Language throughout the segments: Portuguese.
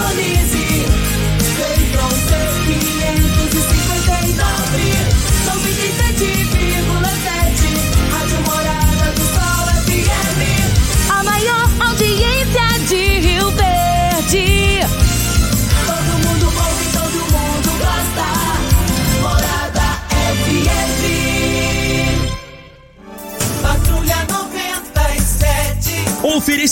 Anthony.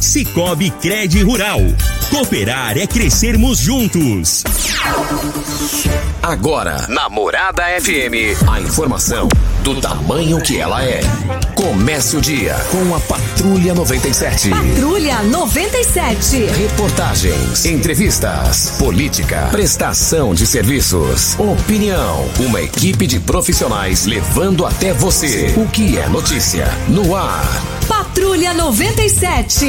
Cicobi Cred Rural. Cooperar é crescermos juntos. Agora, na Morada FM, a informação do tamanho que ela é. Comece o dia com a Patrulha 97. Patrulha 97. Reportagens, entrevistas, política, prestação de serviços, opinião. Uma equipe de profissionais levando até você o que é notícia no ar. Patrulha 97.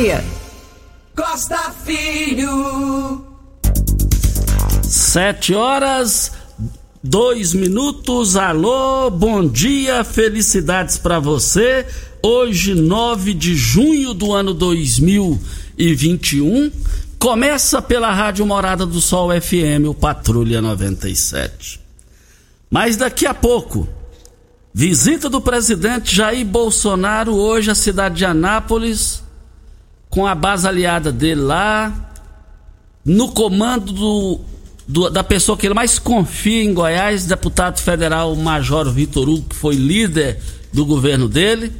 Costa Filho. Sete horas, dois minutos. Alô, bom dia, felicidades para você. Hoje, 9 de junho do ano 2021. Começa pela Rádio Morada do Sol FM, o Patrulha 97. Mas daqui a pouco, visita do presidente Jair Bolsonaro hoje à cidade de Anápolis, com a base aliada dele lá, no comando do, do- da pessoa que ele mais confia em Goiás, deputado federal Major Vitor Hugo, que foi líder do governo dele,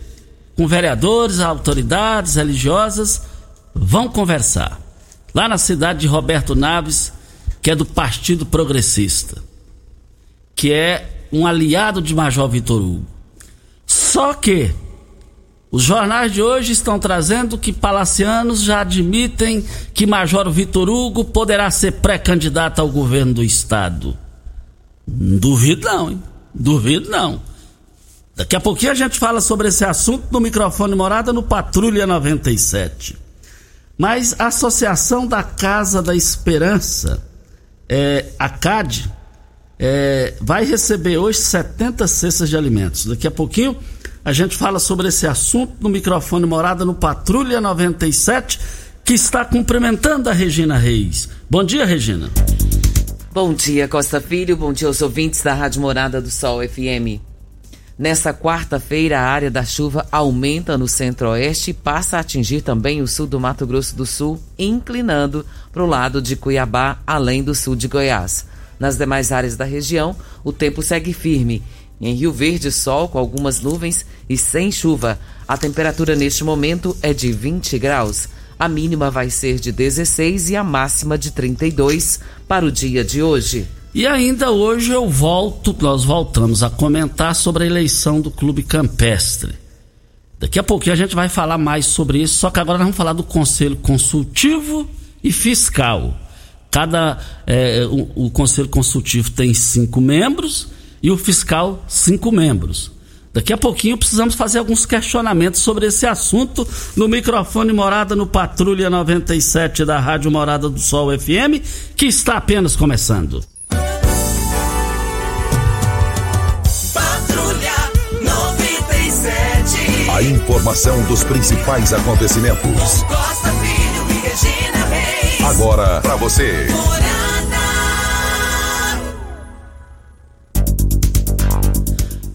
com vereadores, autoridades religiosas, vão conversar. Lá na cidade de Roberto Naves, que é do Partido Progressista, que é um aliado de Major Vitor Hugo. Só que os jornais de hoje estão trazendo que palacianos já admitem que Major Vitor Hugo poderá ser pré-candidato ao governo do estado. Duvido não, hein? Duvido não. Daqui a pouquinho a gente fala sobre esse assunto no microfone morada no Patrulha 97. Mas a Associação da Casa da Esperança, é, a CAD, é, vai receber hoje 70 cestas de alimentos. Daqui a pouquinho a gente fala sobre esse assunto no microfone morada no Patrulha 97, que está cumprimentando a Regina Reis. Bom dia, Regina. Bom dia, Costa Filho. Bom dia aos ouvintes da Rádio Morada do Sol FM. Nesta quarta-feira, a área da chuva aumenta no centro-oeste e passa a atingir também o sul do Mato Grosso do Sul, inclinando para o lado de Cuiabá, além do sul de Goiás. Nas demais áreas da região, o tempo segue firme. Em Rio Verde, sol com algumas nuvens e sem chuva. A temperatura neste momento é de 20 graus. A mínima vai ser de 16 e a máxima de 32 para o dia de hoje. E ainda hoje eu volto, nós voltamos a comentar sobre a eleição do Clube Campestre. Daqui a pouquinho a gente vai falar mais sobre isso, só que agora nós vamos falar do Conselho Consultivo e Fiscal. Cada é, o, o Conselho Consultivo tem cinco membros e o Fiscal cinco membros. Daqui a pouquinho precisamos fazer alguns questionamentos sobre esse assunto no microfone Morada no Patrulha 97 da Rádio Morada do Sol FM, que está apenas começando. Patrulha 97. A informação dos principais acontecimentos. Costa Filho e Regina. Agora para você.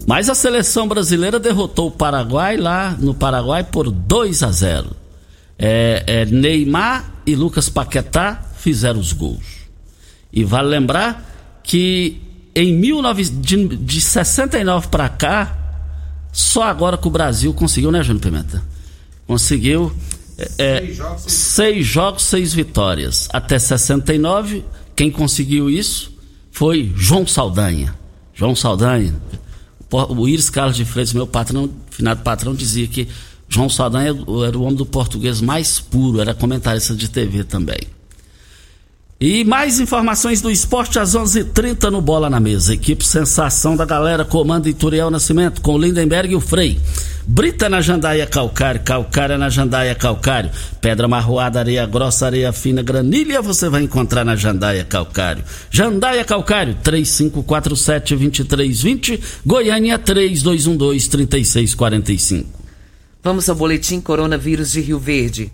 Mas a seleção brasileira derrotou o Paraguai lá no Paraguai por 2 a 0. É, é, Neymar e Lucas Paquetá fizeram os gols. E vale lembrar que em 19, de, de 69 para cá, só agora que o Brasil conseguiu, né, Júnior Pimenta? Conseguiu é, seis, jogos, seis... seis jogos, seis vitórias. Até 69, quem conseguiu isso foi João Saldanha. João Saldanha o Iris Carlos de Freitas, meu patrão, finado patrão, dizia que João Saldanha era o homem do português mais puro, era comentarista de TV também. E mais informações do esporte às 11:30 h 30 no Bola na Mesa. Equipe Sensação da Galera, comando Ituriel Nascimento, com Lindenberg e o Frei. Brita na Jandaia Calcário, Calcária na Jandaia Calcário. Pedra marroada, areia grossa, areia fina, granilha você vai encontrar na Jandaia Calcário. Jandaia Calcário, 3547-2320, Goiânia 3212-3645. Vamos ao boletim Coronavírus de Rio Verde.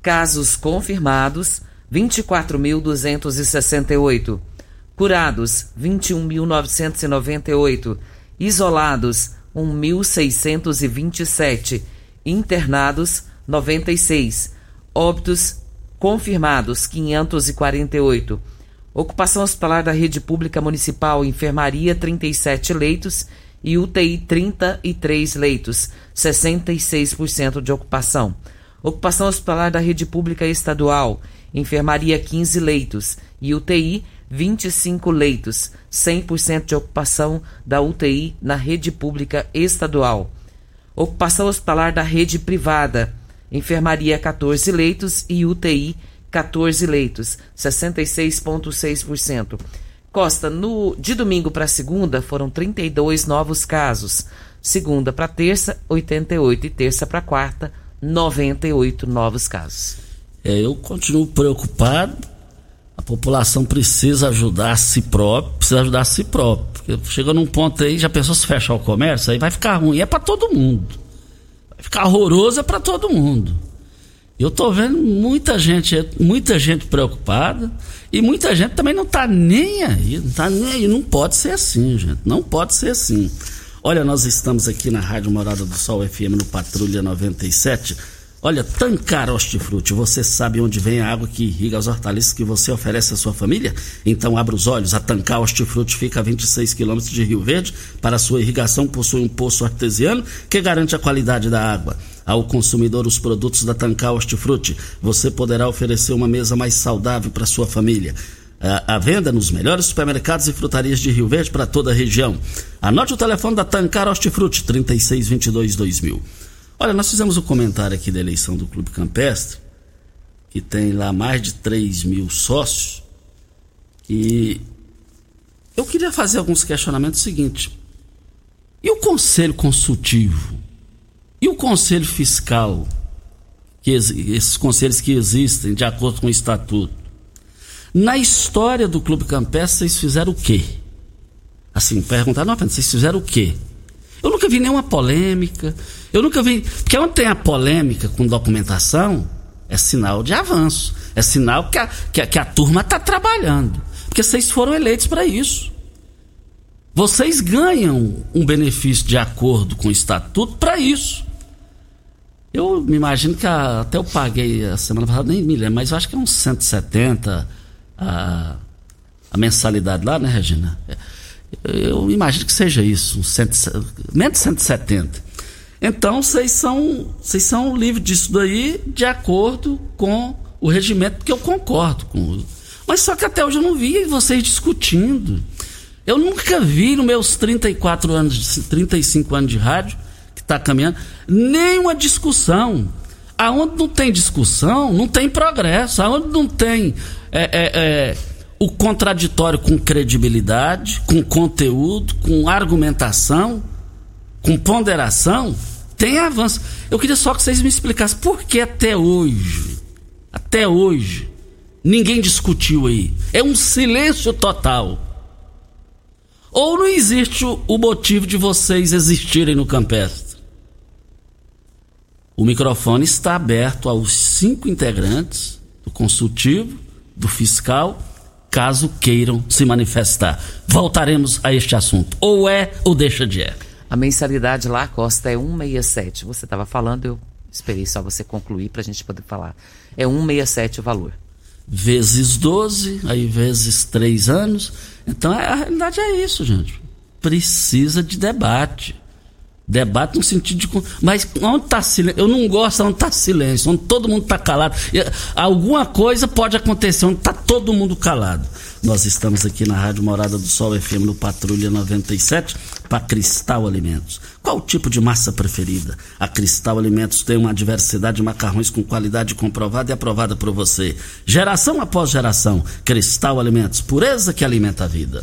Casos confirmados 24.268. Curados, 21.998. Isolados, 1.627. Internados, 96. Óbitos confirmados, 548. Ocupação hospitalar da rede pública municipal, enfermaria, 37 leitos e UTI, 33 leitos, 66% de ocupação. Ocupação hospitalar da rede pública estadual, enfermaria 15 leitos e UTI 25 leitos, 100% de ocupação da UTI na rede pública estadual. Ocupação hospitalar da rede privada, enfermaria 14 leitos e UTI 14 leitos, 66,6%. Costa, no, de domingo para segunda foram 32 novos casos. Segunda para terça, 88 e terça para quarta, 98 novos casos. É, eu continuo preocupado. A população precisa ajudar a si próprio, precisa ajudar a si próprio. Porque chega num ponto aí, já pensou se fechar o comércio, aí vai ficar ruim. É para todo mundo. Vai ficar horroroso é para todo mundo. Eu tô vendo muita gente, muita gente preocupada e muita gente também não tá nem aí, não tá nem aí. Não pode ser assim, gente. Não pode ser assim. Olha, nós estamos aqui na Rádio Morada do Sol FM no Patrulha 97 Olha, Tancar Hortifruti, você sabe onde vem a água que irriga os hortaliças que você oferece à sua família? Então abra os olhos, a Tancar Hortifruti fica a 26 quilômetros de Rio Verde. Para sua irrigação possui um poço artesiano que garante a qualidade da água. Ao consumidor os produtos da Tancar Hortifruti, você poderá oferecer uma mesa mais saudável para sua família. A, venda nos melhores supermercados e frutarias de Rio Verde para toda a região. Anote o telefone da Tancar Hortifruti, 3622 2000. Olha, nós fizemos um comentário aqui da eleição do Clube Campestre, que tem lá mais de 3 mil sócios, e eu queria fazer alguns questionamentos seguintes. E o conselho consultivo? E o conselho fiscal? Que, esses conselhos que existem de acordo com o estatuto. Na história do Clube Campestre, vocês fizeram o quê? Assim, perguntar, não, vocês fizeram o quê? Eu nunca vi nenhuma polêmica. Eu nunca vi. Porque onde tem a polêmica com documentação, é sinal de avanço. É sinal que a, que a, que a turma está trabalhando. Porque vocês foram eleitos para isso. Vocês ganham um benefício de acordo com o estatuto para isso. Eu me imagino que a, até eu paguei a semana passada, nem me lembro, mas eu acho que é uns 170 a, a mensalidade lá, né, Regina? Eu imagino que seja isso, uns 100, menos de 170. Então vocês são, vocês são livres disso daí de acordo com o regimento, porque eu concordo com Mas só que até hoje eu não vi vocês discutindo. Eu nunca vi nos meus 34 anos, 35 anos de rádio, que está caminhando, nenhuma discussão. Aonde não tem discussão, não tem progresso. Aonde não tem é, é, é, o contraditório com credibilidade, com conteúdo, com argumentação, com ponderação, tem avanço. Eu queria só que vocês me explicassem por que até hoje, até hoje, ninguém discutiu aí. É um silêncio total. Ou não existe o, motivo de vocês existirem no campestre? O microfone está aberto aos cinco integrantes do consultivo, do fiscal, caso queiram se manifestar. Voltaremos a este assunto. Ou é ou deixa de é. A mensalidade lá, Costa, é 167. Você estava falando, eu esperei só você concluir para a gente poder falar. É 167 o valor. Vezes 12, aí vezes 3 anos. Então a realidade é isso, gente. Precisa de debate. Debate no sentido de. Mas onde está silêncio? Eu não gosto onde está silêncio, onde todo mundo está calado. Alguma coisa pode acontecer onde está todo mundo calado. Nós estamos aqui na Rádio Morada do Sol FM no Patrulha 97 para Cristal Alimentos. Qual o tipo de massa preferida? A Cristal Alimentos tem uma diversidade de macarrões com qualidade comprovada e aprovada por você. Geração após geração. Cristal Alimentos, pureza que alimenta a vida.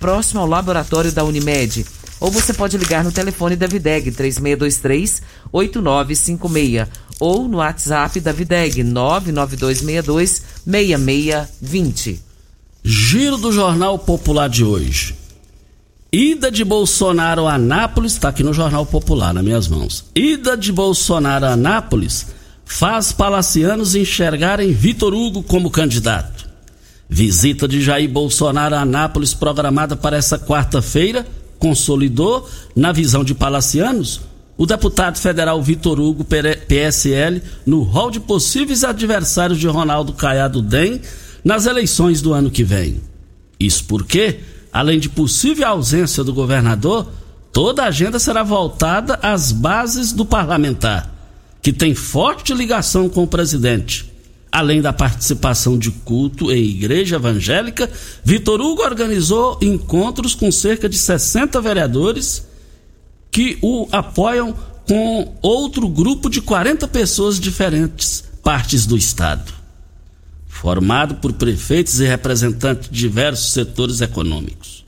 próximo ao laboratório da Unimed ou você pode ligar no telefone da Videg 3623 8956 ou no WhatsApp da Videg 99262 6620. Giro do Jornal Popular de hoje. Ida de Bolsonaro a Anápolis, está aqui no Jornal Popular, nas minhas mãos. Ida de Bolsonaro a Anápolis faz palacianos enxergarem Vitor Hugo como candidato. Visita de Jair Bolsonaro a Anápolis programada para essa quarta-feira consolidou, na visão de palacianos, o deputado federal Vitor Hugo, PSL, no rol de possíveis adversários de Ronaldo Caiado DEM nas eleições do ano que vem. Isso porque, além de possível ausência do governador, toda a agenda será voltada às bases do parlamentar, que tem forte ligação com o presidente. Além da participação de culto em igreja evangélica, Vitor Hugo organizou encontros com cerca de 60 vereadores que o apoiam com outro grupo de 40 pessoas de diferentes partes do estado, formado por prefeitos e representantes de diversos setores econômicos.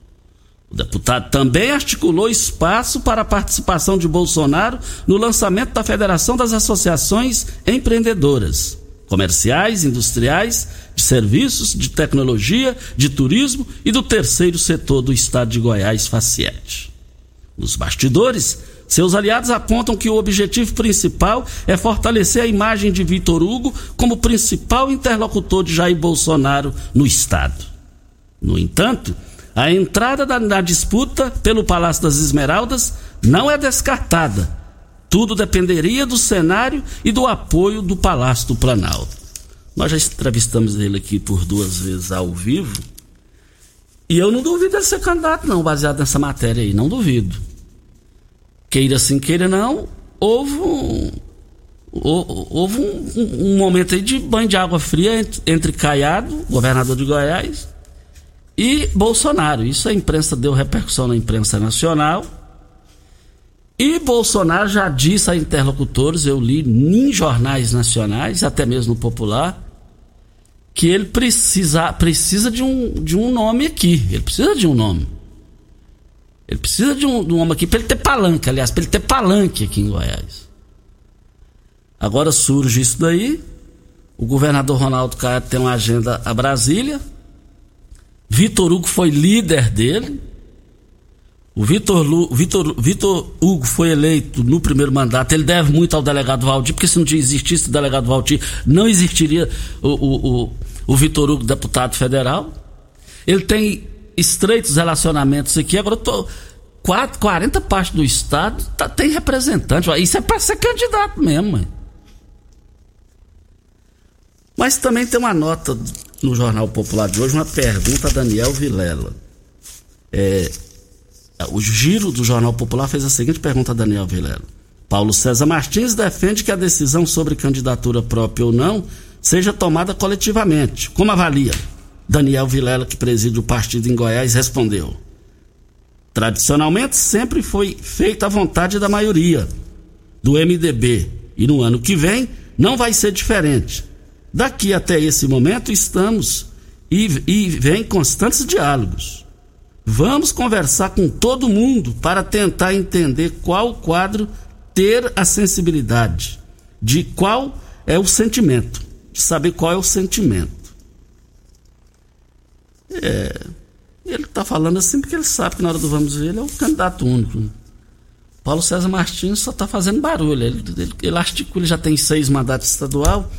O deputado também articulou espaço para a participação de Bolsonaro no lançamento da Federação das Associações Empreendedoras comerciais, industriais, de serviços, de tecnologia, de turismo e do terceiro setor do estado de Goiás, Faciete. Nos bastidores, seus aliados apontam que o objetivo principal é fortalecer a imagem de Vitor Hugo como principal interlocutor de Jair Bolsonaro no estado. No entanto, a entrada da, da disputa pelo Palácio das Esmeraldas não é descartada tudo dependeria do cenário e do apoio do Palácio do Planalto. Nós já entrevistamos ele aqui por duas vezes ao vivo. E eu não duvido de ser candidato, não, baseado nessa matéria aí. Não duvido. Queira sim, queira não. Houve um, houve um, um, momento aí de banho de água fria entre, entre Caiado, governador de Goiás, e Bolsonaro. Isso a imprensa deu repercussão na imprensa nacional. E Bolsonaro já disse a interlocutores, eu li em jornais nacionais, até mesmo no popular, que ele precisa, precisa de, um, de um nome aqui. Ele precisa de um nome. Ele precisa de um, de um nome aqui para ele ter palanque, aliás, para ele ter palanque aqui em Goiás. Agora surge isso daí. O governador Ronaldo Caiado tem uma agenda a Brasília. Vitor Hugo foi líder dele. O Vitor, Vitor, Vitor Hugo foi eleito no primeiro mandato, ele deve muito ao delegado Valdir, porque se não existisse o delegado Valdir, não existiria o, o, o, o Vitor Hugo, deputado federal. Ele tem estreitos relacionamentos aqui, agora tô, 4, 40 partes do estado tá, tem representante. Isso é para ser candidato mesmo. Mãe. Mas também tem uma nota no Jornal Popular de hoje, uma pergunta a Daniel Vilela. É, o giro do Jornal Popular fez a seguinte pergunta a Daniel Vilela. Paulo César Martins defende que a decisão sobre candidatura própria ou não seja tomada coletivamente. Como avalia? Daniel Vilela, que preside o partido em Goiás, respondeu: Tradicionalmente sempre foi feita a vontade da maioria do MDB e no ano que vem não vai ser diferente. Daqui até esse momento estamos e, e vem constantes diálogos. Vamos conversar com todo mundo para tentar entender qual quadro ter a sensibilidade, de qual é o sentimento, de saber qual é o sentimento. É, ele está falando assim porque ele sabe que na hora do vamos ver ele é o candidato único. Paulo César Martins só está fazendo barulho. Ele, ele, ele articula, já tem seis mandatos estadual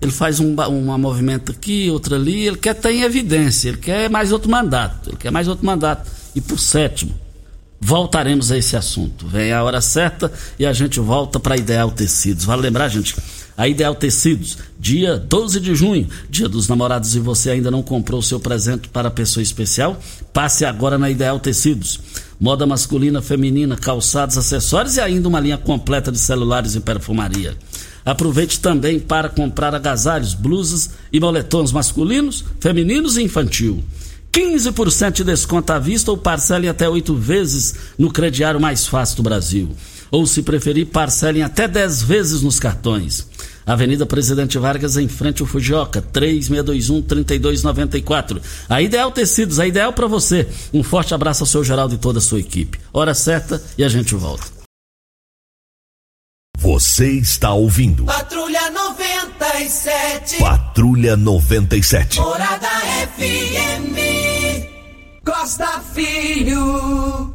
ele faz um, um movimento aqui, outro ali, ele quer ter em evidência, ele quer mais outro mandato, ele quer mais outro mandato. E por sétimo, voltaremos a esse assunto. Vem a hora certa e a gente volta para Ideal Tecidos. Vale lembrar, gente, a Ideal Tecidos, dia 12 de junho, dia dos namorados, e você ainda não comprou o seu presente para a pessoa especial? Passe agora na Ideal Tecidos. Moda masculina, feminina, calçados, acessórios e ainda uma linha completa de celulares e perfumaria. Aproveite também para comprar agasalhos, blusas e moletons masculinos, femininos e infantil. 15% de desconto à vista ou parcelem até oito vezes no crediário mais fácil do Brasil. Ou, se preferir, parcelem até 10 vezes nos cartões. Avenida Presidente Vargas, em frente ao Fujioka, 3621-3294. A Ideal Tecidos, a ideal para você. Um forte abraço ao seu Geraldo e toda a sua equipe. Hora certa e a gente volta. Você está ouvindo. Patrulha 97. Patrulha 97. Morada FM. Costa Filho.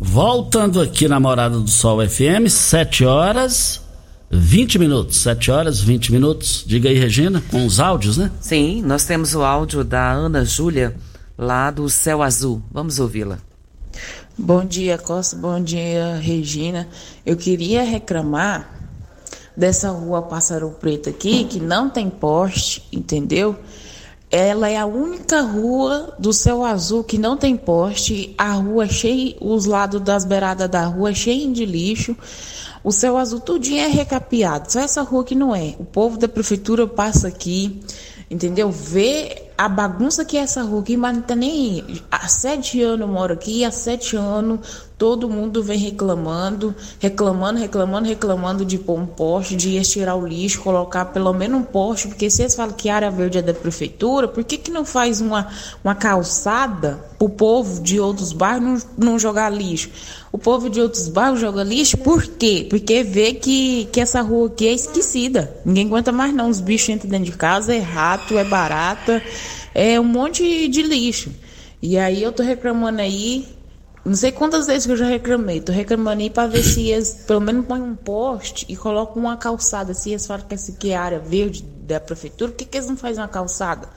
Voltando aqui na Morada do Sol FM, 7 horas 20 minutos. 7 horas 20 minutos. Diga aí, Regina, com os áudios, né? Sim, nós temos o áudio da Ana Júlia, lá do Céu Azul. Vamos ouvi-la. Bom dia, Costa. Bom dia, Regina. Eu queria reclamar dessa rua Pássaro Preto aqui, que não tem poste, entendeu? Ela é a única rua do céu azul que não tem poste. A rua cheia, os lados das beiradas da rua cheios de lixo. O céu azul tudinho é recapeado. Só essa rua que não é. O povo da prefeitura passa aqui, entendeu? Vê a bagunça que é essa rua aqui, mas não tá nem. Há sete anos eu moro aqui, há sete anos todo mundo vem reclamando, reclamando, reclamando, reclamando de pôr um poste, de estirar o lixo, colocar pelo menos um poste, porque se eles falam que área verde é da prefeitura, por que, que não faz uma, uma calçada para o povo de outros bairros não, não jogar lixo? O povo de outros bairros joga lixo por quê? Porque vê que, que essa rua aqui é esquecida. Ninguém aguenta mais não. Os bichos entram dentro de casa, é rato, é barata, é um monte de lixo. E aí eu tô reclamando aí, não sei quantas vezes que eu já reclamei. Tô reclamando aí pra ver se eles pelo menos põem um poste e colocam uma calçada. Se eles falam que essa aqui é a área verde da prefeitura, por que, que eles não fazem uma calçada?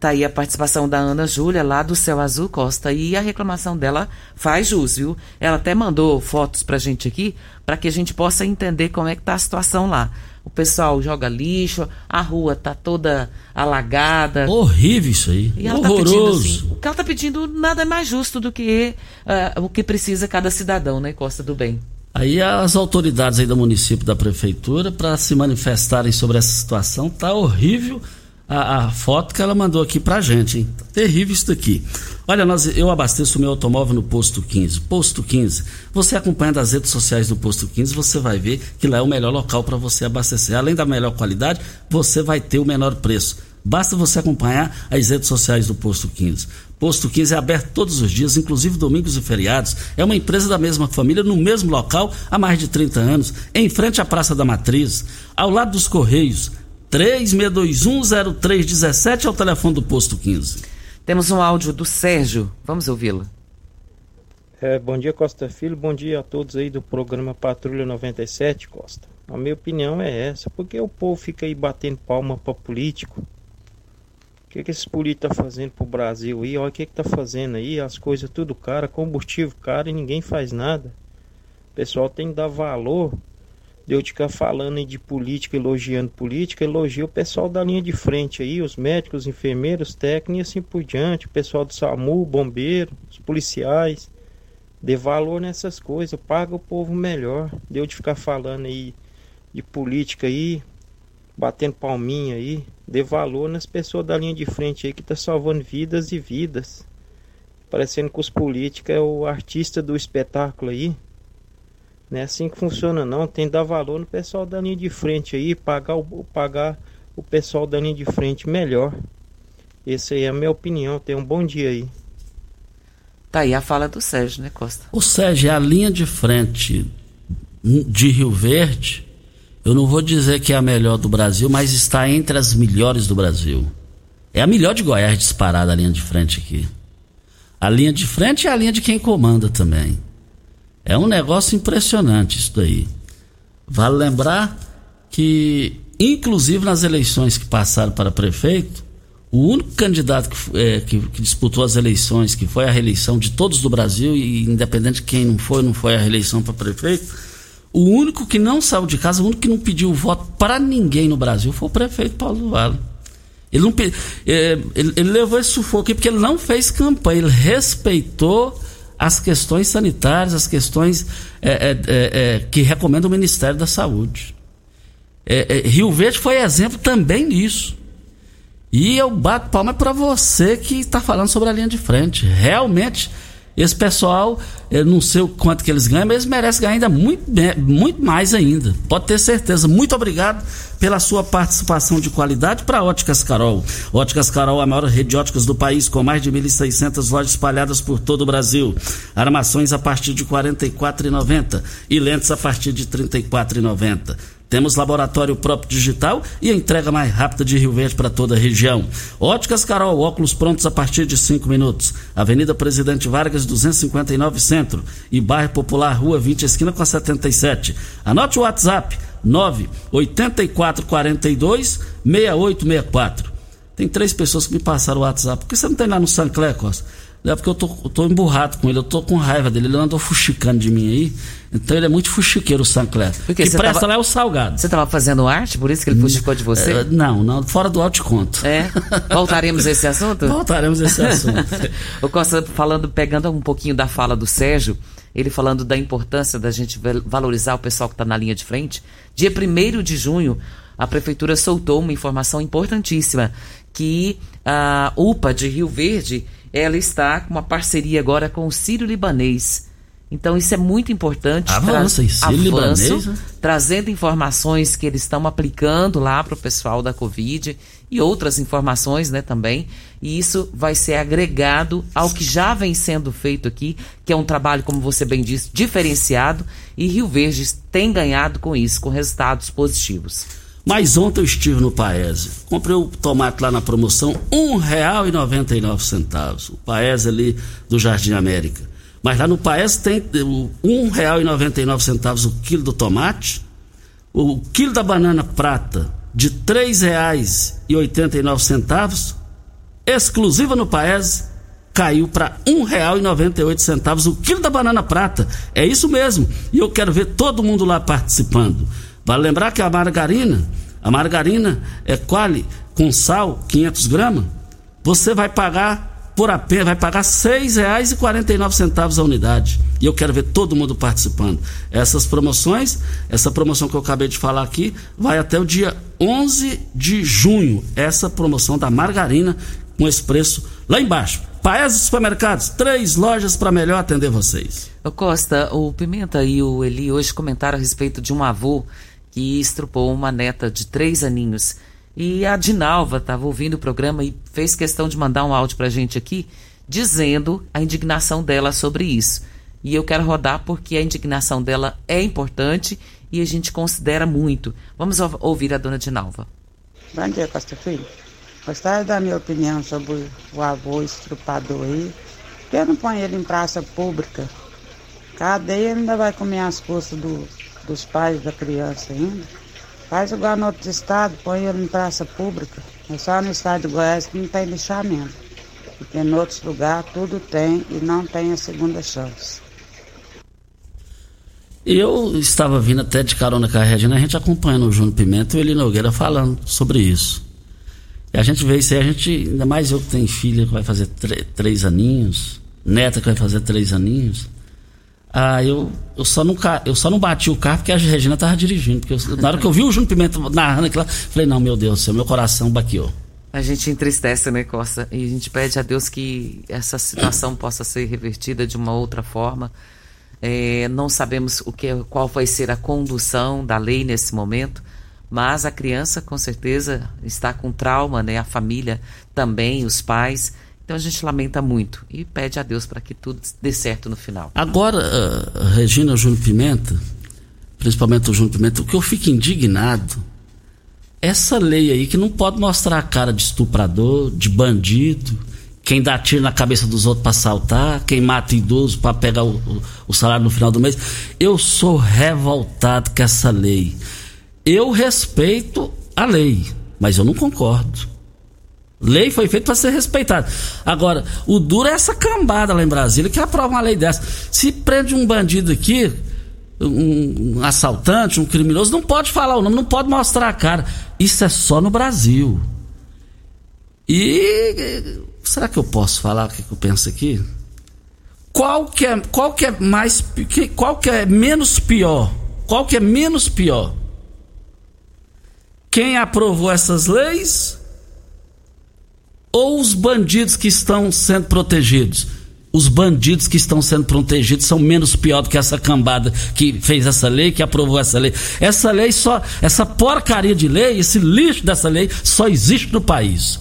Tá aí a participação da Ana Júlia, lá do Céu Azul Costa. E a reclamação dela faz jus, viu? Ela até mandou fotos pra gente aqui, para que a gente possa entender como é que tá a situação lá. O pessoal joga lixo, a rua tá toda alagada. Horrível isso aí. E ela tá pedindo Horroroso. assim. O que ela tá pedindo nada mais justo do que ah, o que precisa cada cidadão, né, Costa do Bem? Aí as autoridades aí do município, da prefeitura, para se manifestarem sobre essa situação, tá horrível a, a foto que ela mandou aqui pra gente, hein? Tá terrível isso daqui. Olha, nós, eu abasteço o meu automóvel no Posto 15. Posto 15. Você acompanhando as redes sociais do Posto 15, você vai ver que lá é o melhor local para você abastecer. Além da melhor qualidade, você vai ter o menor preço. Basta você acompanhar as redes sociais do Posto 15. Posto 15 é aberto todos os dias, inclusive domingos e feriados. É uma empresa da mesma família, no mesmo local, há mais de 30 anos, em frente à Praça da Matriz, ao lado dos Correios. 36210317 é o telefone do Posto 15. Temos um áudio do Sérgio. Vamos ouvi-lo. É, bom dia, Costa Filho. Bom dia a todos aí do programa Patrulha 97, Costa. A minha opinião é essa. Porque o povo fica aí batendo palma para político? O que, que esses políticos estão tá fazendo pro Brasil aí? Olha o que que tá fazendo aí. As coisas tudo cara, combustível caro e ninguém faz nada. O pessoal tem que dar valor. De eu ficar falando de política, elogiando política, elogia o pessoal da linha de frente aí, os médicos, os enfermeiros, técnicos e assim por diante, o pessoal do SAMU, bombeiro, os policiais. Dê valor nessas coisas, paga o povo melhor. Deu de ficar falando aí de política aí, batendo palminha aí. Dê valor nas pessoas da linha de frente aí que tá salvando vidas e vidas. Parecendo que os políticos é o artista do espetáculo aí. Não é assim que funciona não, tem que dar valor no pessoal da linha de frente aí, pagar o, pagar o pessoal da linha de frente melhor. Essa aí é a minha opinião, tenha um bom dia aí. Tá aí a fala do Sérgio, né, Costa? O Sérgio, a linha de frente de Rio Verde, eu não vou dizer que é a melhor do Brasil, mas está entre as melhores do Brasil. É a melhor de Goiás disparada a linha de frente aqui. A linha de frente é a linha de quem comanda também. É um negócio impressionante isso daí. Vale lembrar que, inclusive nas eleições que passaram para prefeito, o único candidato que, é, que, que, disputou as eleições, que foi a reeleição de todos do Brasil, e independente de quem não foi, não foi a reeleição para prefeito, o único que não saiu de casa, o único que não pediu voto para ninguém no Brasil foi o prefeito Paulo do Vale. Ele, não, é, ele, ele levou esse sufoco aqui porque ele não fez campanha, ele respeitou as questões sanitárias, as questões é, é, é, é que recomenda o Ministério da Saúde. É, Rio Verde foi exemplo também nisso. E eu bato palma para você que está falando sobre a linha de frente. Realmente esse pessoal, eu não sei quanto que eles ganham, mas eles merecem ganhar ainda muito, muito mais ainda. Pode ter certeza. Muito obrigado pela sua participação de qualidade para Óticas Carol. Óticas Carol, a maior rede de óticas do país, com mais de 1.600 lojas espalhadas por todo o Brasil. Armações a partir de R$ 44,90 e lentes a partir de R$ 34,90. Temos laboratório próprio digital e entrega mais rápida de Rio Verde para toda a região. Óticas Carol, óculos prontos a partir de 5 minutos. Avenida Presidente Vargas, 259 Centro. E Bairro Popular, Rua 20, esquina com a 77. Anote o WhatsApp, 98442 6864. Tem três pessoas que me passaram o WhatsApp. Por que você não tem lá no Sancler, Costa? É porque eu tô, eu tô emburrado com ele, eu tô com raiva dele. Ele andou fuxicando de mim aí. Então ele é muito fuxiqueiro, o Sancler. O que presta tava, lá é o salgado. Você estava fazendo arte, por isso que ele fuxicou de você? É, não, não, fora do alto conto. É? Voltaremos a esse assunto? Voltaremos a esse assunto. o Costa, falando, pegando um pouquinho da fala do Sérgio, ele falando da importância da gente valorizar o pessoal que está na linha de frente. Dia 1 de junho, a prefeitura soltou uma informação importantíssima que a UPA de Rio Verde ela está com uma parceria agora com o Sírio Libanês. Então isso é muito importante. Avança, tra avanço, libanês, né? trazendo informações que eles estão aplicando lá para o pessoal da Covid e outras informações, né, também. E isso vai ser agregado ao que já vem sendo feito aqui, que é um trabalho, como você bem disse, diferenciado. E Rio Verde tem ganhado com isso, com resultados positivos. Mas ontem eu estive no Paese. Comprei o tomate lá na promoção, R$ 1,99. O Paese ali do Jardim América. Mas lá no Paese tem R$ 1,99 o quilo do tomate. O quilo da banana prata de R$ 3,89, exclusiva no Paese, caiu para R$ 1,98 o quilo da banana prata. É isso mesmo. E eu quero ver todo mundo lá participando. Vale lembrar que a margarina, a margarina é quali com sal, 500 gramas, você vai pagar por apenas, vai pagar R$ 6,49 a unidade. E eu quero ver todo mundo participando. Essas promoções, essa promoção que eu acabei de falar aqui, vai até o dia 11 de junho. Essa promoção da margarina com esse preço lá embaixo. Paes Supermercados, três lojas para melhor atender vocês. Costa, o Pimenta e o Eli hoje comentaram a respeito de um avô que estrupou uma neta de três aninhos. E a Dinalva estava ouvindo o programa e fez questão de mandar um áudio para a gente aqui, dizendo a indignação dela sobre isso. E eu quero rodar porque a indignação dela é importante e a gente considera muito. Vamos ouvir a dona Dinalva. Bom dia, Costa Filho. Gostaria da minha opinião sobre o avô estrupador aí. Por que não põe ele em praça pública? Cadeia ainda vai comer as costas do, dos pais da criança ainda. Faz igual no outro estado, põe ele em praça pública. É só no estado de Goiás que não tem lixamento. Porque em outros lugares tudo tem e não tem a segunda chance. Eu estava vindo até de carona com a Regina, a gente acompanhando o Júnior Pimenta e o Eli Nogueira falando sobre isso. E a gente vê isso aí, a gente, ainda mais eu que tenho filha que vai fazer três aninhos, neta que vai fazer três aninhos. Ah, eu, eu, só não, eu só não bati o carro porque a Regina estava dirigindo. Porque eu, na hora que eu vi o Júnior Pimenta narrando aquilo, falei, não, meu Deus meu coração baqueou. A gente entristece, né, Costa? E a gente pede a Deus que essa situação possa ser revertida de uma outra forma. É, não sabemos o que, qual vai ser a condução da lei nesse momento, mas a criança com certeza está com trauma, né? A família também, os pais. Então a gente lamenta muito e pede a Deus para que tudo dê certo no final. Agora, uh, Regina Júnior Pimenta, principalmente o Júnior Pimenta, o que eu fico indignado, essa lei aí que não pode mostrar a cara de estuprador, de bandido, quem dá tiro na cabeça dos outros para assaltar, quem mata idoso para pegar o, o, o, salário no final do mês. Eu sou revoltado com essa lei. Eu respeito a lei, mas eu não concordo. Lei foi feita para ser respeitada. Agora, o duro é essa cambada lá em Brasília que aprova uma lei dessa. Se prende um bandido aqui, um, um assaltante, um criminoso, não pode falar o nome, não pode mostrar a cara. Isso é só no Brasil. E será que eu posso falar o que eu penso aqui? Qual que é, qual que é mais qual que é menos pior? Qual que é menos pior? Quem aprovou essas leis ou os bandidos que estão sendo protegidos? Os bandidos que estão sendo protegidos são menos pior do que essa cambada que fez essa lei, que aprovou essa lei. Essa lei só, essa porcaria de lei, esse lixo dessa lei só existe no país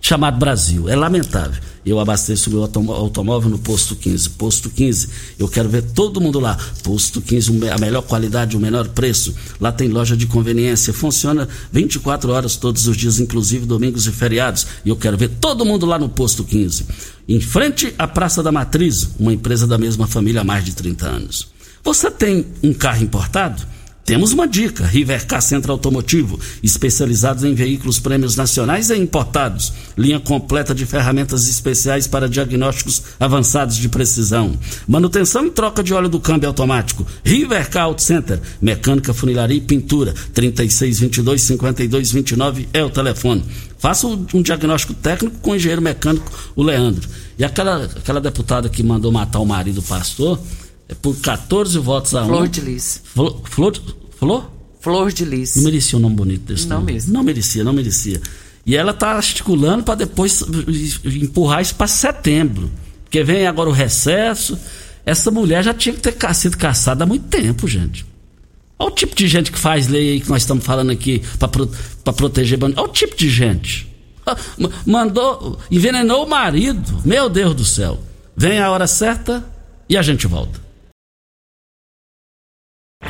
chamado Brasil. É lamentável. Eu abasteço meu automóvel no posto 15. Posto 15, eu quero ver todo mundo lá. Posto 15, a melhor qualidade, o menor preço. Lá tem loja de conveniência. Funciona 24 horas todos os dias, inclusive domingos e feriados. E eu quero ver todo mundo lá no posto 15. Em frente à Praça da Matriz, uma empresa da mesma família há mais de 30 anos. Você tem um carro importado? Temos uma dica: Rivercar Centro Automotivo, especializados em veículos prêmios nacionais e importados. Linha completa de ferramentas especiais para diagnósticos avançados de precisão. Manutenção e troca de óleo do câmbio automático. Rivercar Auto Center, mecânica, funilaria e pintura. 3622 5229 é o telefone. Faça um diagnóstico técnico com o engenheiro mecânico, o Leandro. E aquela, aquela deputada que mandou matar o marido do pastor é por 14 votos a 1. Flor de Lis. Flor, flor, flor? Flor de Lis. Não merecia um nome bonito desse Não nome. mesmo. Não merecia, não merecia. E ela tá articulando para depois empurrar isso para setembro. Porque vem agora o recesso. Essa mulher já tinha que ter sido caçada há muito tempo, gente. Olha o tipo de gente que faz lei aí que nós estamos falando aqui para pro, proteger bandido. Olha o tipo de gente. Ah, mandou, envenenou o marido. Meu Deus do céu. Vem a hora certa e a gente volta.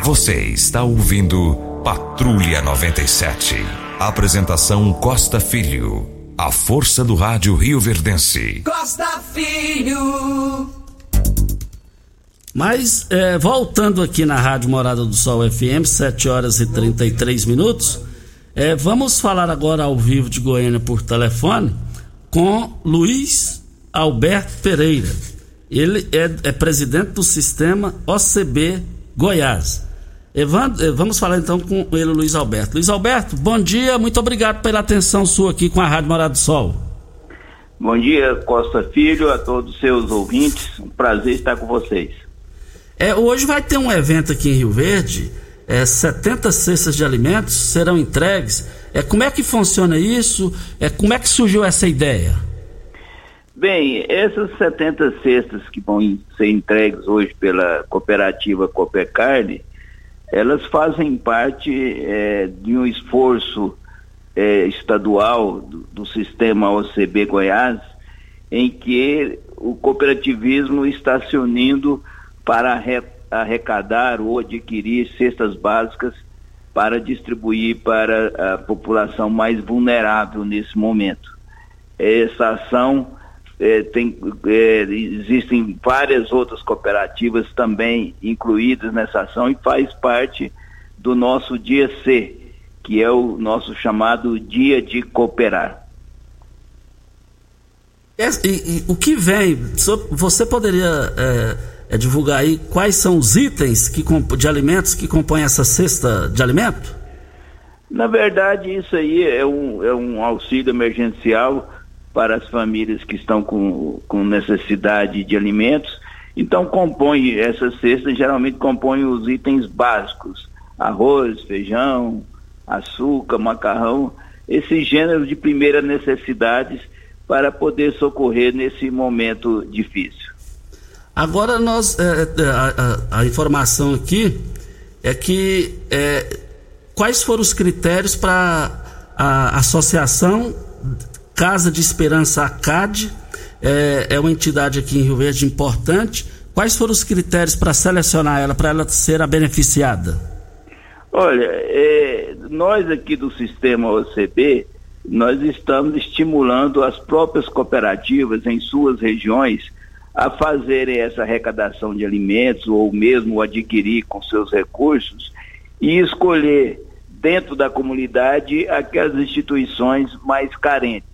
Você está ouvindo Patrulha 97. Apresentação Costa Filho. A força do rádio Rio Verdense. Costa Filho. Mas, é, voltando aqui na Rádio Morada do Sol FM, 7 horas e 33 minutos, é, vamos falar agora ao vivo de Goiânia por telefone com Luiz Alberto Pereira. Ele é, é presidente do sistema OCB Goiás. Evandro, eh, vamos falar então com ele, Luiz Alberto. Luiz Alberto, bom dia, muito obrigado pela atenção sua aqui com a Rádio Morado do Sol. Bom dia, Costa Filho, a todos os seus ouvintes. Um prazer estar com vocês. É, hoje vai ter um evento aqui em Rio Verde. É, 70 cestas de alimentos serão entregues. É, como é que funciona isso? É, como é que surgiu essa ideia? Bem, essas 70 cestas que vão ser entregues hoje pela cooperativa Copecarne, elas fazem parte é, de um esforço é, estadual do, do, sistema OCB Goiás, em que o cooperativismo está se unindo para arrecadar ou adquirir cestas básicas para distribuir para a população mais vulnerável nesse momento. Essa ação é, tem, é, existem várias outras cooperativas também incluídas nessa ação e faz parte do nosso dia C, que é o nosso chamado Dia de Cooperar. E, e, o que vem, você poderia é, é, divulgar aí quais são os itens que, de alimentos que compõem essa cesta de alimento? Na verdade, isso aí é um, é um auxílio emergencial para as famílias que estão com, com necessidade de alimentos. Então compõe essa cesta, geralmente compõe os itens básicos, arroz, feijão, açúcar, macarrão, esses gêneros de primeira necessidades para poder socorrer nesse momento difícil. Agora nós é, a, a, a, informação aqui é que é, quais foram os critérios para a associação Casa de Esperança ACAD é, é uma entidade aqui em Rio Verde importante. Quais foram os critérios para selecionar ela, para ela ser a beneficiada? Olha, é, nós aqui do sistema OCB, nós estamos estimulando as próprias cooperativas em suas regiões a fazerem essa arrecadação de alimentos ou mesmo adquirir com seus recursos e escolher dentro da comunidade aquelas instituições mais carentes.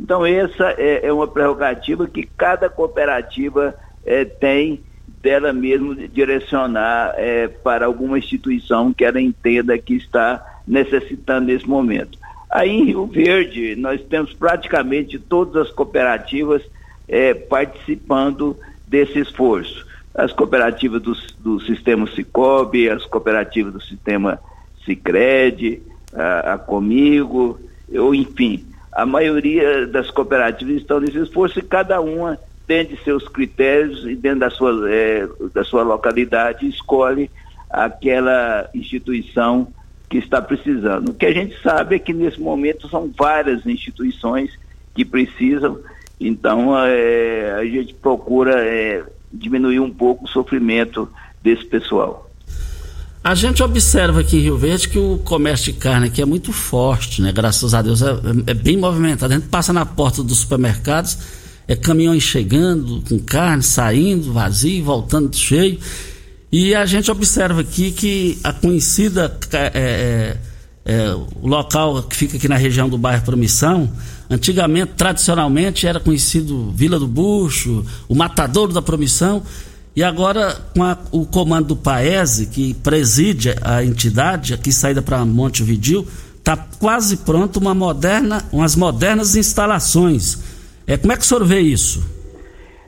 Então, essa é, é uma prerrogativa que cada cooperativa é, tem dela mesmo direcionar é, para alguma instituição que ela entenda que está necessitando nesse momento. Aí em Rio Verde, nós temos praticamente todas as cooperativas é, participando desse esforço. As cooperativas do, do sistema Cicobi, as cooperativas do sistema Cicred, a, a Comigo, ou enfim, a maioria das cooperativas estão nesse esforço e cada uma, dentro de seus critérios e dentro da sua, é, da sua localidade, escolhe aquela instituição que está precisando. O que a gente sabe é que nesse momento são várias instituições que precisam, então é, a gente procura é, diminuir um pouco o sofrimento desse pessoal. A gente observa aqui em Rio Verde que o comércio de carne aqui é muito forte, né? Graças a Deus é, é bem movimentado. A gente passa na porta dos supermercados, é caminhões chegando com carne, saindo vazio, voltando cheio. E a gente observa aqui que a conhecida é, é, é, local que fica aqui na região do bairro Promissão, antigamente, tradicionalmente, era conhecido Vila do Bucho, o Matadouro da Promissão. E agora, com a, o comando do Paese, que preside a entidade, aqui saída para Montevidil, está quase pronto uma moderna, umas modernas instalações. É, como é que o senhor vê isso?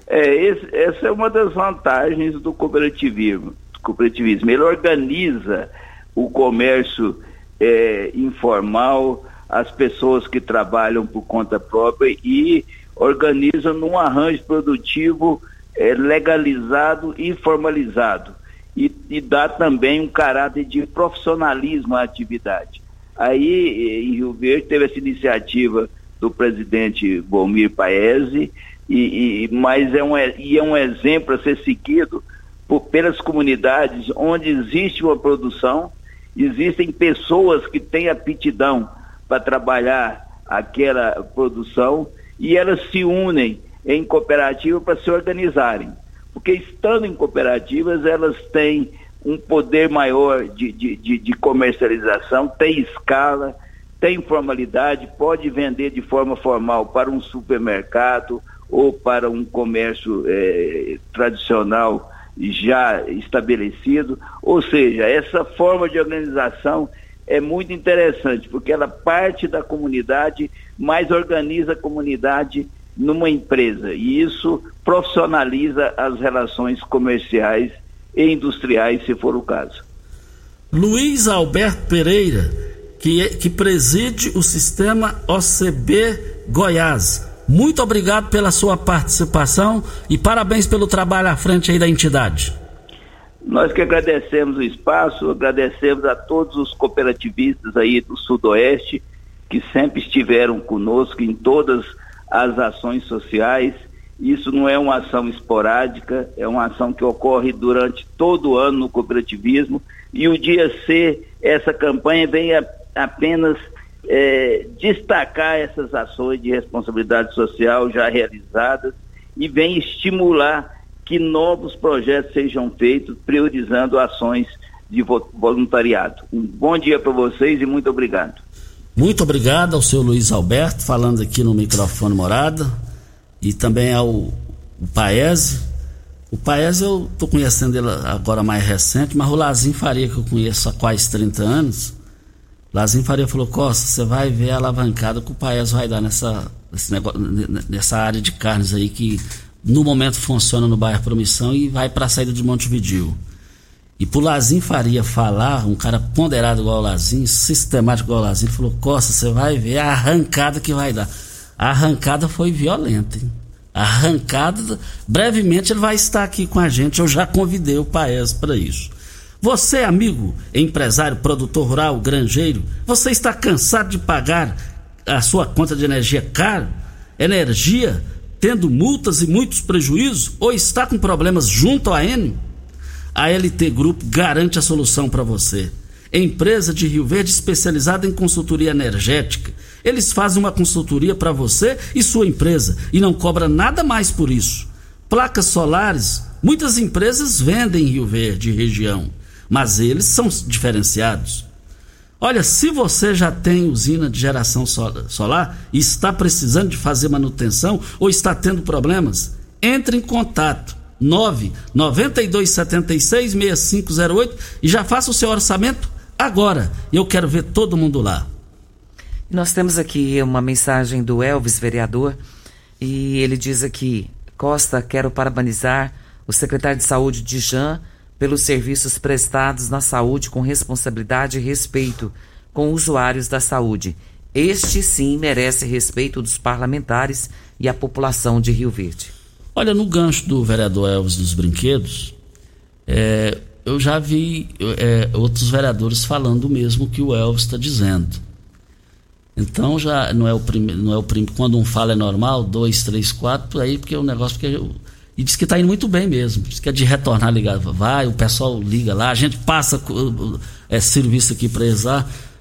É, esse, essa é uma das vantagens do cooperativismo. Cooperativismo. Ele organiza o comércio é, informal, as pessoas que trabalham por conta própria e organiza num arranjo produtivo é, legalizado e formalizado e, e dá também um caráter de profissionalismo à atividade. Aí, em Rio Verde, teve essa iniciativa do presidente Bomir Paese, e, e, mas é um, e é um exemplo a ser seguido por, pelas comunidades onde existe uma produção, existem pessoas que têm aptidão para trabalhar aquela produção e elas se unem em cooperativa para se organizarem. Porque estando em cooperativas, elas têm um poder maior de, de, de, de comercialização, tem escala, tem formalidade, pode vender de forma formal para um supermercado ou para um comércio eh, tradicional já estabelecido. Ou seja, essa forma de organização é muito interessante, porque ela parte da comunidade, mas organiza a comunidade numa empresa e isso profissionaliza as relações comerciais e industriais, se for o caso. Luiz Alberto Pereira, que, é, que preside o sistema OCB Goiás. Muito obrigado pela sua participação e parabéns pelo trabalho à frente aí da entidade. Nós que agradecemos o espaço, agradecemos a todos os cooperativistas aí do Sudoeste que sempre estiveram conosco em todas as as ações sociais. Isso não é uma ação esporádica, é uma ação que ocorre durante todo o ano no cooperativismo. E o dia C, essa campanha vem a, apenas é, destacar essas ações de responsabilidade social já realizadas e vem estimular que novos projetos sejam feitos, priorizando ações de voluntariado. Um bom dia para vocês e muito obrigado. Muito obrigado ao seu Luiz Alberto, falando aqui no microfone morada, e também ao o Paese. O Paese eu tô conhecendo ele agora mais recente, mas o Lazinho Faria, que eu conheço há quase 30 anos, Lazinho Faria falou, Costa, você vai ver a alavancada que o Paese vai dar nessa, negócio, nessa área de carnes aí que no momento funciona no bairro Promissão e vai para a saída de Montevideo. E pro Lazinho Faria falar, um cara ponderado igual o Lazinho, sistemático igual o Lazinho, falou, Costa, você vai ver a arrancada que vai dar. A arrancada foi violenta, hein? arrancada. Brevemente ele vai estar aqui com a gente. Eu já convidei o Paes para isso. Você, amigo, empresário, produtor rural, granjeiro, você está cansado de pagar a sua conta de energia caro? Energia tendo multas e muitos prejuízos? Ou está com problemas junto à Enio? A LT Grupo garante a solução para você. Empresa de Rio Verde especializada em consultoria energética. Eles fazem uma consultoria para você e sua empresa e não cobra nada mais por isso. Placas solares, muitas empresas vendem em Rio Verde e região, mas eles são diferenciados. Olha, se você já tem usina de geração solar e está precisando de fazer manutenção ou está tendo problemas, entre em contato 9 9276 6508 e já faça o seu orçamento agora. Eu quero ver todo mundo lá. Nós temos aqui uma mensagem do Elvis, vereador, e ele diz aqui: Costa, quero parabenizar o secretário de Saúde de Jean pelos serviços prestados na saúde com responsabilidade e respeito com usuários da saúde. Este sim merece respeito dos parlamentares e a população de Rio Verde. Olha, no gancho do vereador Elvis dos Brinquedos, é, eu já vi é, outros vereadores falando o mesmo que o Elvis está dizendo. Então já não é o primeiro, não é o primeiro. Quando um fala é normal, dois, três, quatro, aí porque o negócio porque eu, e diz que está indo muito bem mesmo. Diz que é de retornar ligar. Vai, o pessoal liga lá, a gente passa é, serviço aqui para eles.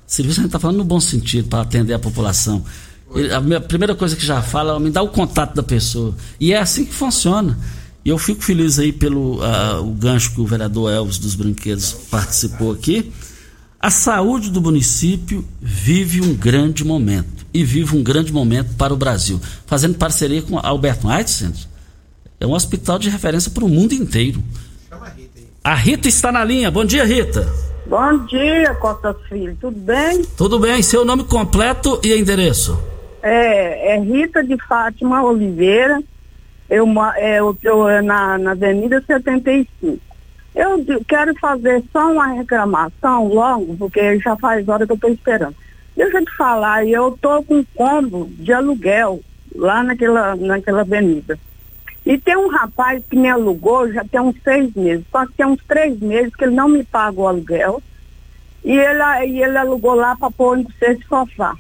Serviço a gente está falando no bom sentido, para atender a população. Ele, a minha, primeira coisa que já fala é me dá o contato da pessoa. E é assim que funciona. E eu fico feliz aí pelo uh, o gancho que o vereador Elvis dos Brinquedos participou aqui. A saúde do município vive um grande momento. E vive um grande momento para o Brasil. Fazendo parceria com Alberto Einstein, é um hospital de referência para o mundo inteiro. Chama a Rita aí. A Rita está na linha. Bom dia, Rita. Bom dia, Costa Filho. Tudo bem? Tudo bem. Seu nome completo e endereço? É, é Rita de Fátima Oliveira. Eu, é, eu é na, na Avenida 75. Eu quero fazer só uma reclamação logo, porque já faz hora que eu estou esperando. Deixa eu te falar, eu estou com um combo de aluguel lá naquela, naquela avenida. E tem um rapaz que me alugou já tem uns seis meses, só que tem uns três meses que ele não me paga o aluguel. E ele, e ele alugou lá para pôr no de sofá.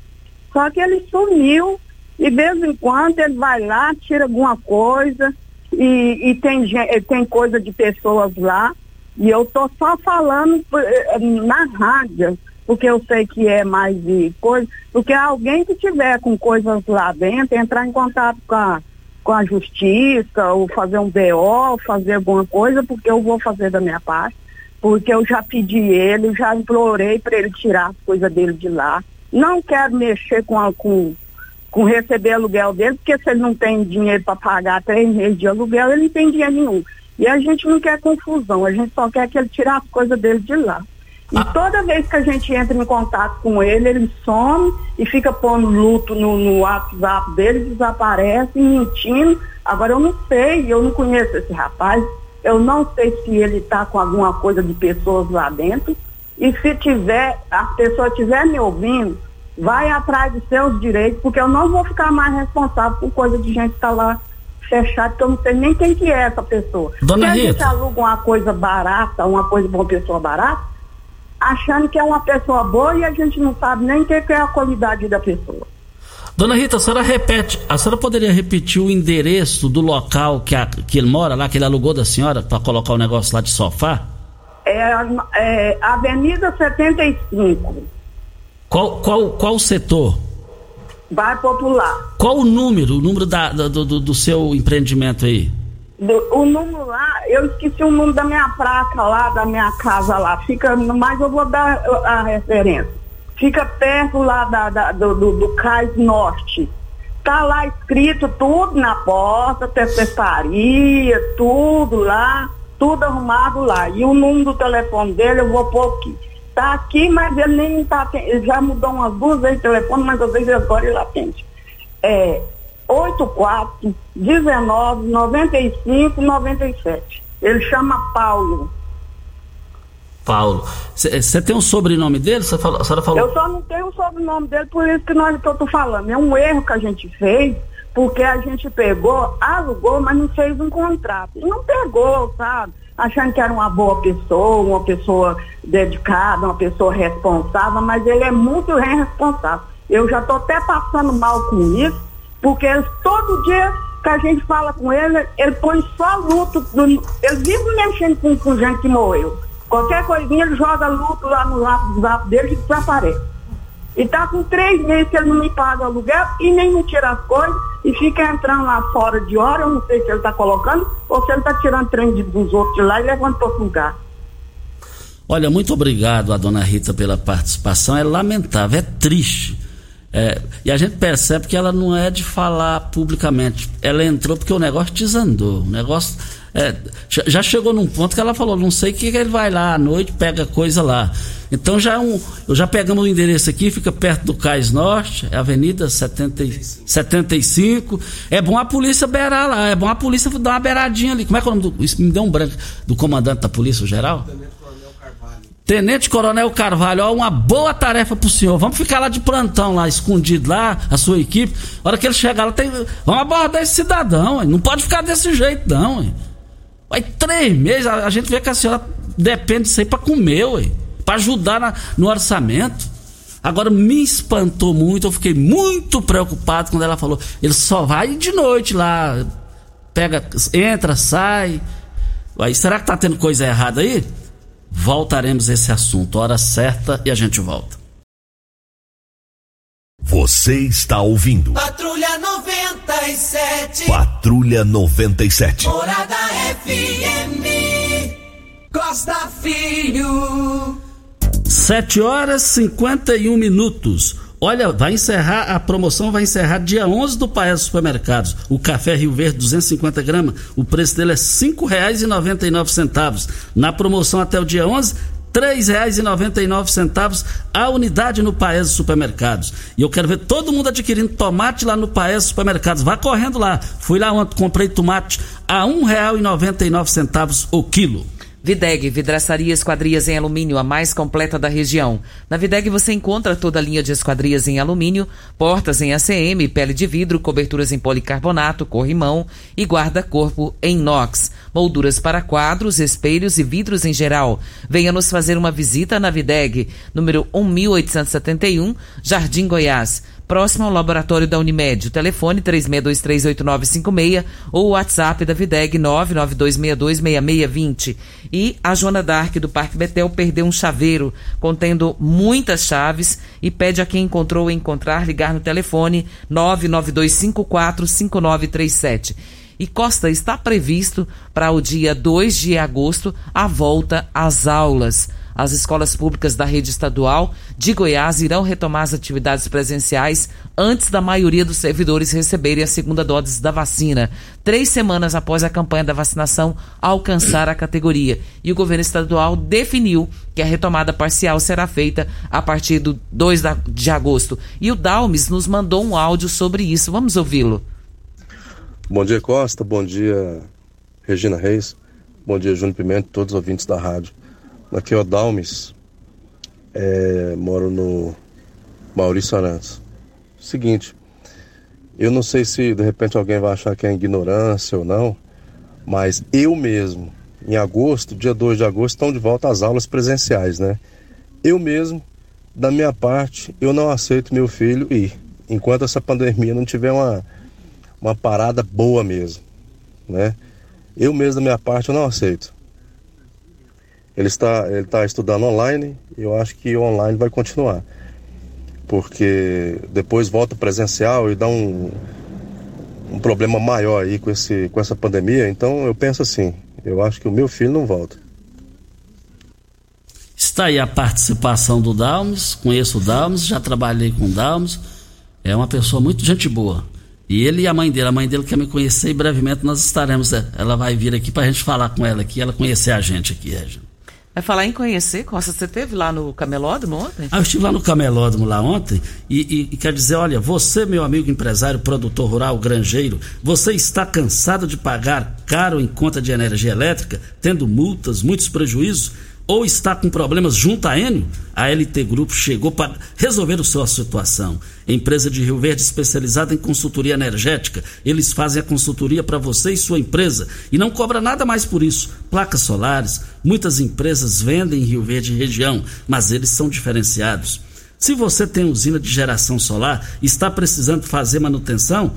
Só que ele sumiu e de vez em quando ele vai lá, tira alguma coisa e, e tem, tem coisa de pessoas lá. E eu tô só falando eh, na rádio, porque eu sei que é mais de coisa, porque alguém que tiver com coisas lá dentro, entrar em contato com a com a justiça, ou fazer um BO, fazer alguma coisa, porque eu vou fazer da minha parte, porque eu já pedi ele, já implorei para ele tirar as coisas dele de lá. Não quero mexer com, a, com, com receber aluguel dele, porque se ele não tem dinheiro para pagar três meses de aluguel, ele não tem dinheiro nenhum. E a gente não quer confusão, a gente só quer que ele tire as coisas dele de lá. E ah. toda vez que a gente entra em contato com ele, ele some e fica pondo luto no, no WhatsApp dele, desaparece, mentindo. Agora eu não sei, eu não conheço esse rapaz, eu não sei se ele está com alguma coisa de pessoas lá dentro. E se tiver, a pessoa estiver me ouvindo, vai atrás de seus direitos, porque eu não vou ficar mais responsável por coisa de gente que está lá fechado, porque eu não sei nem quem que é essa pessoa. Dona se Rita. a gente aluga uma coisa barata, uma coisa de uma pessoa barata, achando que é uma pessoa boa e a gente não sabe nem o que é a qualidade da pessoa. Dona Rita, a senhora repete, a senhora poderia repetir o endereço do local que, a, que ele mora lá, que ele alugou da senhora para colocar o negócio lá de sofá? É, é Avenida 75. Qual, qual, qual setor? Bairro Popular. Qual o número, o número da, do, do, do seu empreendimento aí? o número lá, eu esqueci o número da minha praça lá, da minha casa lá. Fica, mas eu vou dar a referência. Fica perto lá da, da do, do, do Cais Norte. Tá lá escrito tudo na porta, secretaria, tudo lá, tudo arrumado lá. E o número do telefone dele eu vou pôr aqui. Tá aqui, mas ele nem tá. Ele já mudou umas duas vezes o telefone, mas às vezes agora ele atende. É 84 19 95 97. Ele chama Paulo. Paulo. Você tem um sobrenome dele? Falou, a senhora falou? Eu só não tenho o sobrenome dele, por isso que nós que eu tô falando. É um erro que a gente fez, porque a gente pegou, alugou, mas não fez um contrato. Não pegou, sabe? Achando que era uma boa pessoa, uma pessoa dedicada, uma pessoa responsável, mas ele é muito irresponsável. Eu já estou até passando mal com isso, porque todo dia que a gente fala com ele, ele põe só luto. Ele vive mexendo com, com gente que morreu. Qualquer coisinha ele joga luto lá no WhatsApp dele e desaparece. E tá com três meses que ele não me paga aluguel e nem me tira as coisas e fica entrando lá fora de hora, eu não sei se ele tá colocando ou se ele tá tirando trem dos outros de lá e levando para outro lugar. Olha, muito obrigado a dona Rita pela participação. É lamentável, é triste. É, e a gente percebe que ela não é de falar publicamente. Ela entrou porque o negócio desandou. O negócio é, já chegou num ponto que ela falou, não sei o que, que ele vai lá à noite, pega coisa lá. Então já é um, já pegamos o endereço aqui, fica perto do Cais Norte, é Avenida 70, 75. É bom a polícia beirar lá, é bom a polícia dar uma beiradinha ali. Como é que é o nome do, isso me deu um branco do comandante da polícia geral? Tenente Coronel Carvalho, ó, uma boa tarefa pro senhor. Vamos ficar lá de plantão, lá, escondido lá, a sua equipe. A hora que ele chegar lá, tem... vamos abordar esse cidadão, não pode ficar desse jeito, não. Vai três meses, a, a, gente vê que a senhora depende disso aí pra comer, ué, pra ajudar na, no orçamento. Agora me espantou muito, eu fiquei muito preocupado quando ela falou. Ele só vai de noite lá, pega, entra, sai. Aí, será que tá tendo coisa errada aí? Voltaremos a esse assunto, hora certa e a gente volta. Você está ouvindo. Patrulha 97. Patrulha 97. Morada FM. Costa Filho. 7 horas 51 minutos. Olha, vai encerrar, a promoção vai encerrar dia 11 do Paes Supermercados. O café Rio Verde 250 gramas, o preço dele é R$ 5,99. Na promoção até o dia 11, R$ 3,99 a unidade no Paes Supermercados. E eu quero ver todo mundo adquirindo tomate lá no Paes Supermercados. Vá correndo lá. Fui lá ontem, comprei tomate a R$ 1,99 o quilo. Videg, vidraçaria esquadrias em alumínio, a mais completa da região. Na Videg você encontra toda a linha de esquadrias em alumínio, portas em ACM, pele de vidro, coberturas em policarbonato, corrimão e guarda-corpo em inox. Molduras para quadros, espelhos e vidros em geral. Venha nos fazer uma visita na Videg, número 1871, Jardim Goiás próximo ao laboratório da Unimed. O telefone 36238956 ou o WhatsApp da Videg 992626620. E a Joana Dark do Parque Betel perdeu um chaveiro contendo muitas chaves e pede a quem encontrou encontrar ligar no telefone 992545937. E Costa está previsto para o dia 2 de agosto a volta às aulas. As escolas públicas da rede estadual de Goiás irão retomar as atividades presenciais antes da maioria dos servidores receberem a segunda dose da vacina, três semanas após a campanha da vacinação alcançar a categoria. E o governo estadual definiu que a retomada parcial será feita a partir do 2 de agosto. E o Dalmes nos mandou um áudio sobre isso. Vamos ouvi-lo. Bom dia, Costa. Bom dia, Regina Reis. Bom dia, Júnior Pimenta, todos os ouvintes da rádio. Aqui é o Dalmes, é, moro no Maurício Arantes. Seguinte, eu não sei se de repente alguém vai achar que é ignorância ou não, mas eu mesmo, em agosto, dia 2 de agosto, estão de volta às aulas presenciais, né? Eu mesmo, da minha parte, eu não aceito meu filho ir, enquanto essa pandemia não tiver uma, uma parada boa mesmo, né? Eu mesmo, da minha parte, eu não aceito. Ele está, ele está estudando online e eu acho que online vai continuar. Porque depois volta presencial e dá um, um problema maior aí com, esse, com essa pandemia. Então eu penso assim, eu acho que o meu filho não volta. Está aí a participação do Dalmes, conheço o Dalmes, já trabalhei com o Dalmes, é uma pessoa muito gente boa. E ele e a mãe dele, a mãe dele quer me conhecer e brevemente nós estaremos, ela vai vir aqui para a gente falar com ela aqui, ela conhecer a gente aqui, Regina. Vai falar em conhecer, Costa, você teve lá no Camelódromo ontem? Ah, eu estive lá no Camelódromo lá ontem e, e, e, quer dizer, olha, você, meu amigo empresário, produtor rural, granjeiro, você está cansado de pagar caro em conta de energia elétrica, tendo multas, muitos prejuízos? Ou está com problemas junto à Enio, a LT Grupo chegou para resolver a sua situação. Empresa de Rio Verde especializada em consultoria energética. Eles fazem a consultoria para você e sua empresa e não cobra nada mais por isso. Placas solares, muitas empresas vendem em Rio Verde região, mas eles são diferenciados. Se você tem usina de geração solar e está precisando fazer manutenção,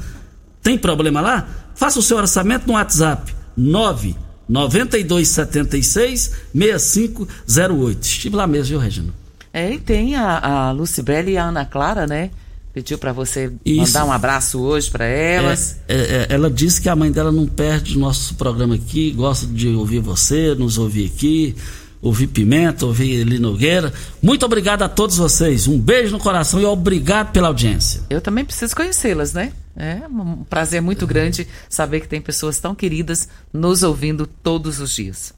tem problema lá? Faça o seu orçamento no WhatsApp 9 9276 6508. Estive lá mesmo, viu, Regina? É, e tem a, a Lucibele e a Ana Clara, né? Pediu para você Isso. mandar um abraço hoje para elas. É, é, é, ela disse que a mãe dela não perde o nosso programa aqui, gosta de ouvir você, nos ouvir aqui, ouvir Pimenta, ouvir Eli Nogueira. Muito obrigado a todos vocês. Um beijo no coração e obrigado pela audiência. Eu também preciso conhecê-las, né? É um prazer muito grande saber que tem pessoas tão queridas nos ouvindo todos os dias.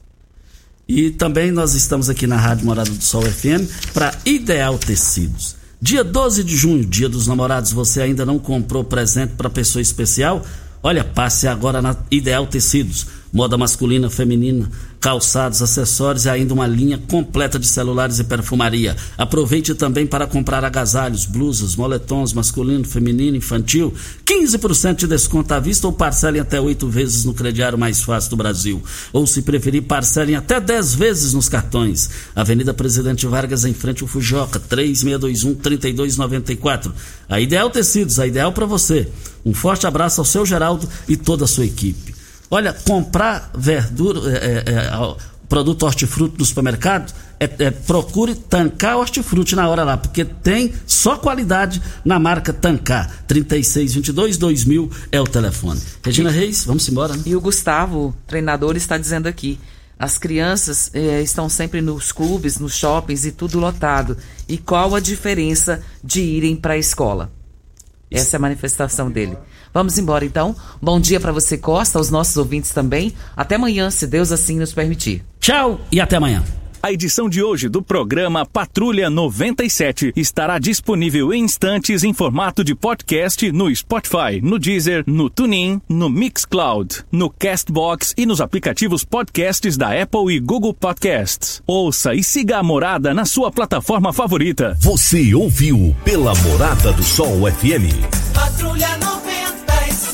E também nós estamos aqui na Rádio Morada do Sol FM para Ideal Tecidos. Dia 12 de junho, dia dos namorados, você ainda não comprou presente para pessoa especial? Olha, passe agora na Ideal Tecidos moda masculina, feminina, calçados, acessórios e ainda uma linha completa de celulares e perfumaria. Aproveite também para comprar agasalhos, blusas, moletons masculino, feminino, infantil. 15% de desconto à vista ou parcelem até oito vezes no crediário mais fácil do Brasil. Ou se preferir, parcelem até 10 vezes nos cartões. Avenida Presidente Vargas em frente ao Fujoca, 3621-3294. A Ideal Tecidos, a ideal para você. Um forte abraço ao seu Geraldo e toda a sua equipe. Olha, comprar verdura, é, é, é produto hortifruti no supermercado, é, é, procure tancar hortifruti na hora lá, porque tem só qualidade na marca Tancar. 3622 2000 é o telefone. Regina Reis, vamos embora. Né? E o Gustavo, treinador, está dizendo aqui. As crianças eh, estão sempre nos clubes, nos shoppings e tudo lotado. E qual a diferença de irem para a escola? Essa é a manifestação dele. Vamos embora então. Bom dia para você, Costa, aos nossos ouvintes também. Até amanhã, se Deus assim nos permitir. Tchau e até amanhã. A edição de hoje do programa Patrulha 97 estará disponível em instantes em formato de podcast no Spotify, no Deezer, no TuneIn, no Mixcloud, no Castbox e nos aplicativos podcasts da Apple e Google Podcasts. Ouça e siga a Morada na sua plataforma favorita. Você ouviu pela Morada do Sol FM. Patrulha 97.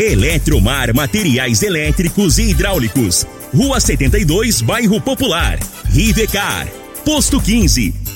Eletromar Materiais Elétricos e Hidráulicos. Rua 72, Bairro Popular. Rivecar. Posto 15.